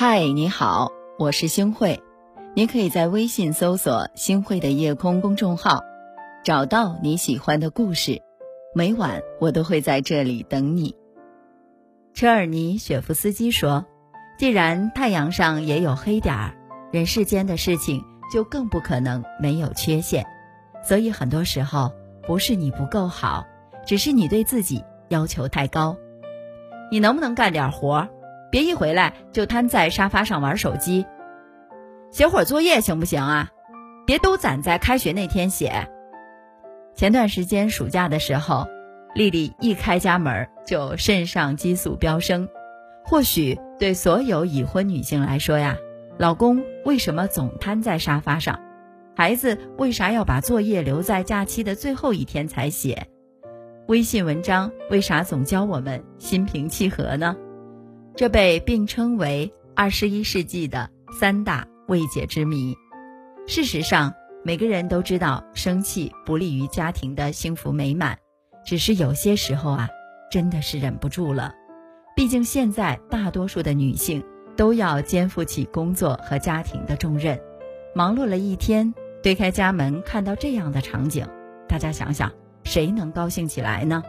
嗨，你好，我是星慧。你可以在微信搜索“星慧的夜空”公众号，找到你喜欢的故事。每晚我都会在这里等你。车尔尼雪夫斯基说：“既然太阳上也有黑点儿，人世间的事情就更不可能没有缺陷。所以很多时候不是你不够好，只是你对自己要求太高。你能不能干点活？别一回来就瘫在沙发上玩手机。写会儿作业行不行啊？别都攒在开学那天写。”前段时间暑假的时候，丽丽一开家门就肾上激素飙升。或许对所有已婚女性来说呀，老公为什么总瘫在沙发上？孩子为啥要把作业留在假期的最后一天才写？微信文章为啥总教我们心平气和呢？这被并称为二十一世纪的三大未解之谜。事实上。每个人都知道生气不利于家庭的幸福美满，只是有些时候啊，真的是忍不住了。毕竟现在大多数的女性都要肩负起工作和家庭的重任，忙碌了一天，推开家门看到这样的场景，大家想想，谁能高兴起来呢？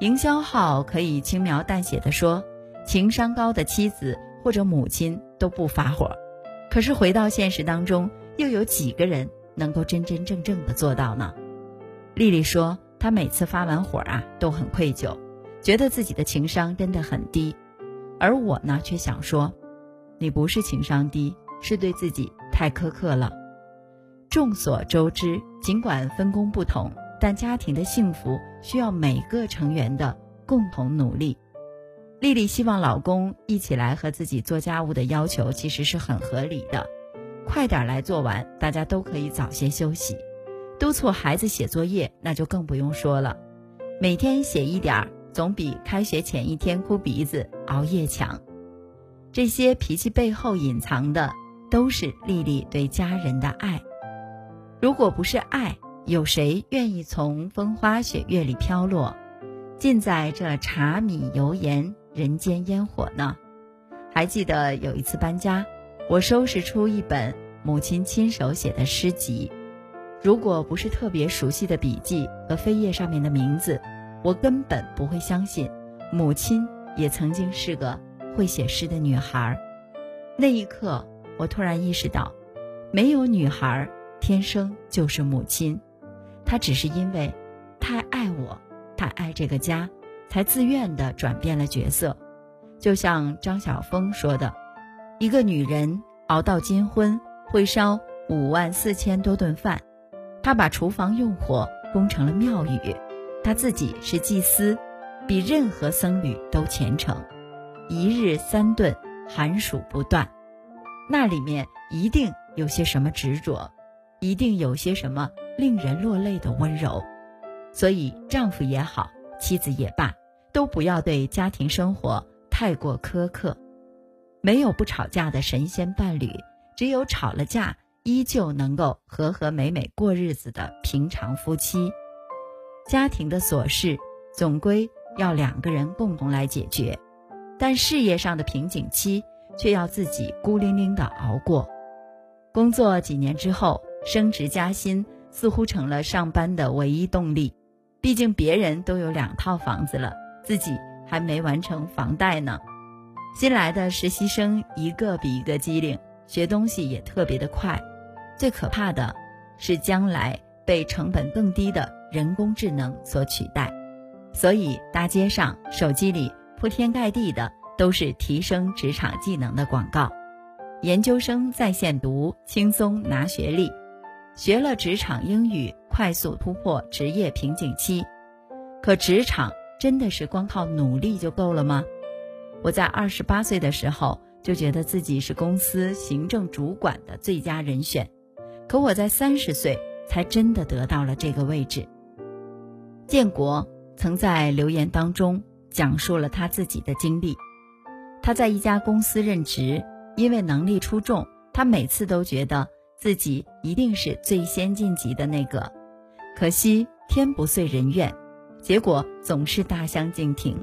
营销号可以轻描淡写的说，情商高的妻子或者母亲都不发火，可是回到现实当中，又有几个人？能够真真正正的做到呢？丽丽说，她每次发完火啊，都很愧疚，觉得自己的情商真的很低。而我呢，却想说，你不是情商低，是对自己太苛刻了。众所周知，尽管分工不同，但家庭的幸福需要每个成员的共同努力。丽丽希望老公一起来和自己做家务的要求，其实是很合理的。快点来做完，大家都可以早些休息。督促孩子写作业，那就更不用说了。每天写一点儿，总比开学前一天哭鼻子熬夜强。这些脾气背后隐藏的，都是丽丽对家人的爱。如果不是爱，有谁愿意从风花雪月里飘落，尽在这茶米油盐人间烟火呢？还记得有一次搬家。我收拾出一本母亲亲手写的诗集，如果不是特别熟悉的笔记和扉页上面的名字，我根本不会相信母亲也曾经是个会写诗的女孩。那一刻，我突然意识到，没有女孩天生就是母亲，她只是因为太爱我，太爱这个家，才自愿地转变了角色。就像张晓峰说的。一个女人熬到金婚，会烧五万四千多顿饭，她把厨房用火供成了庙宇，她自己是祭司，比任何僧侣都虔诚，一日三顿，寒暑不断，那里面一定有些什么执着，一定有些什么令人落泪的温柔，所以丈夫也好，妻子也罢，都不要对家庭生活太过苛刻。没有不吵架的神仙伴侣，只有吵了架依旧能够和和美美过日子的平常夫妻。家庭的琐事总归要两个人共同来解决，但事业上的瓶颈期却要自己孤零零的熬过。工作几年之后，升职加薪似乎成了上班的唯一动力。毕竟别人都有两套房子了，自己还没完成房贷呢。新来的实习生一个比一个机灵，学东西也特别的快。最可怕的是将来被成本更低的人工智能所取代。所以大街上、手机里铺天盖地的都是提升职场技能的广告。研究生在线读，轻松拿学历；学了职场英语，快速突破职业瓶颈期。可职场真的是光靠努力就够了吗？我在二十八岁的时候就觉得自己是公司行政主管的最佳人选，可我在三十岁才真的得到了这个位置。建国曾在留言当中讲述了他自己的经历，他在一家公司任职，因为能力出众，他每次都觉得自己一定是最先晋级的那个，可惜天不遂人愿，结果总是大相径庭。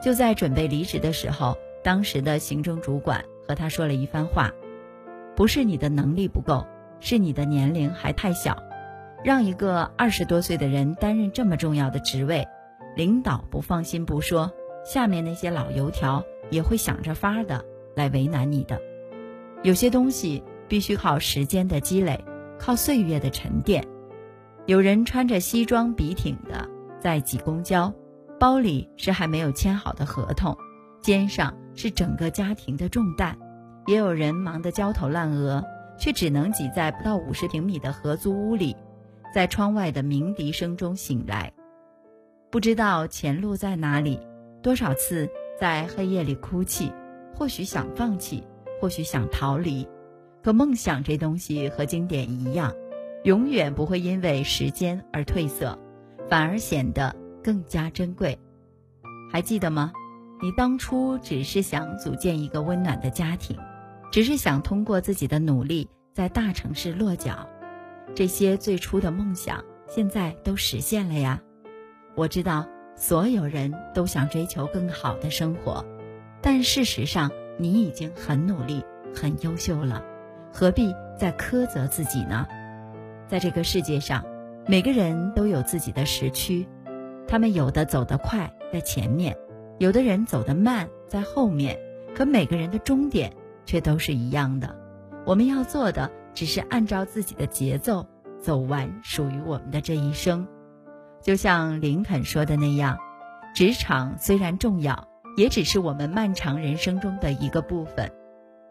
就在准备离职的时候，当时的行政主管和他说了一番话：“不是你的能力不够，是你的年龄还太小。让一个二十多岁的人担任这么重要的职位，领导不放心不说，下面那些老油条也会想着法的来为难你的。有些东西必须靠时间的积累，靠岁月的沉淀。有人穿着西装笔挺的在挤公交，包里是还没有签好的合同，肩上。”是整个家庭的重担，也有人忙得焦头烂额，却只能挤在不到五十平米的合租屋里，在窗外的鸣笛声中醒来，不知道前路在哪里，多少次在黑夜里哭泣，或许想放弃，或许想逃离，可梦想这东西和经典一样，永远不会因为时间而褪色，反而显得更加珍贵，还记得吗？你当初只是想组建一个温暖的家庭，只是想通过自己的努力在大城市落脚，这些最初的梦想现在都实现了呀。我知道所有人都想追求更好的生活，但事实上你已经很努力、很优秀了，何必再苛责自己呢？在这个世界上，每个人都有自己的时区，他们有的走得快，在前面。有的人走得慢，在后面，可每个人的终点却都是一样的。我们要做的，只是按照自己的节奏走完属于我们的这一生。就像林肯说的那样，职场虽然重要，也只是我们漫长人生中的一个部分。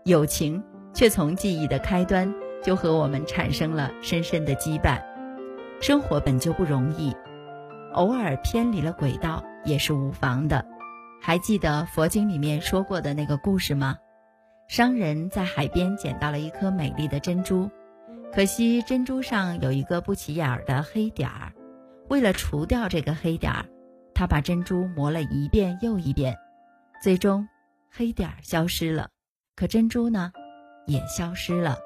友情却从记忆的开端就和我们产生了深深的羁绊。生活本就不容易，偶尔偏离了轨道也是无妨的。还记得佛经里面说过的那个故事吗？商人在海边捡到了一颗美丽的珍珠，可惜珍珠上有一个不起眼的黑点儿。为了除掉这个黑点儿，他把珍珠磨了一遍又一遍，最终黑点儿消失了，可珍珠呢，也消失了。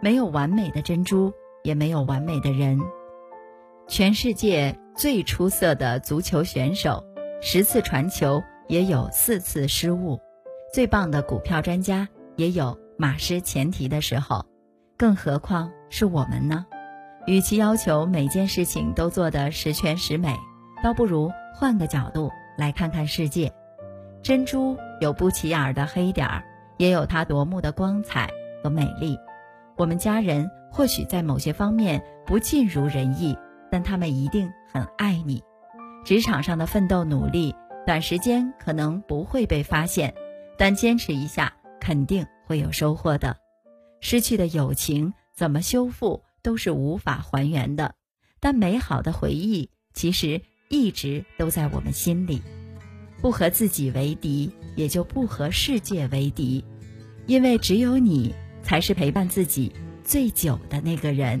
没有完美的珍珠，也没有完美的人。全世界最出色的足球选手。十次传球也有四次失误，最棒的股票专家也有马失前蹄的时候，更何况是我们呢？与其要求每件事情都做得十全十美，倒不如换个角度来看看世界。珍珠有不起眼的黑点儿，也有它夺目的光彩和美丽。我们家人或许在某些方面不尽如人意，但他们一定很爱你。职场上的奋斗努力，短时间可能不会被发现，但坚持一下肯定会有收获的。失去的友情怎么修复都是无法还原的，但美好的回忆其实一直都在我们心里。不和自己为敌，也就不和世界为敌，因为只有你才是陪伴自己最久的那个人。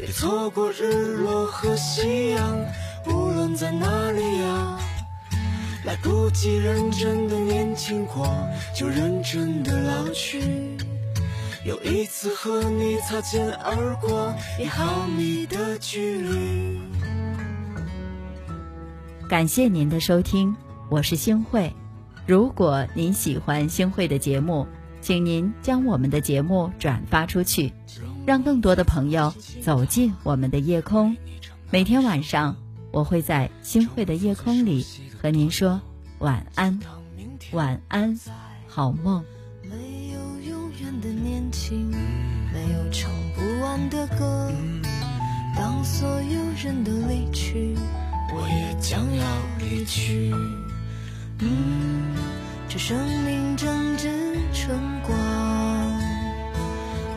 别错过日落和夕阳，无论在哪里呀。来不及认真的年轻过，就认真的老去。又一次和你擦肩而过，一毫米的距离。感谢您的收听，我是星慧。如果您喜欢星慧的节目，请您将我们的节目转发出去，让更多的朋友走进我们的夜空。每天晚上，我会在星慧的夜空里和您说晚安，晚安，好梦。没有永远的年轻，没有唱不完的歌。当所有人都离去，我也将要离去。嗯，这生命正值春光，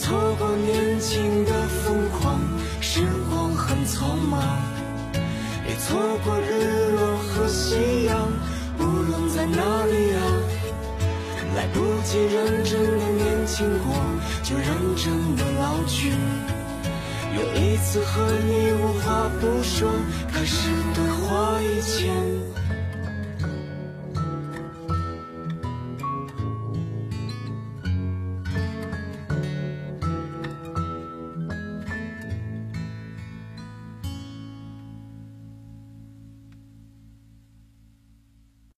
错过年轻的疯狂，时光很匆忙。别错过日落和夕阳，无论在哪里啊，来不及认真的年轻过，就认真的老去。有一次和你无话不说，开始对话以前。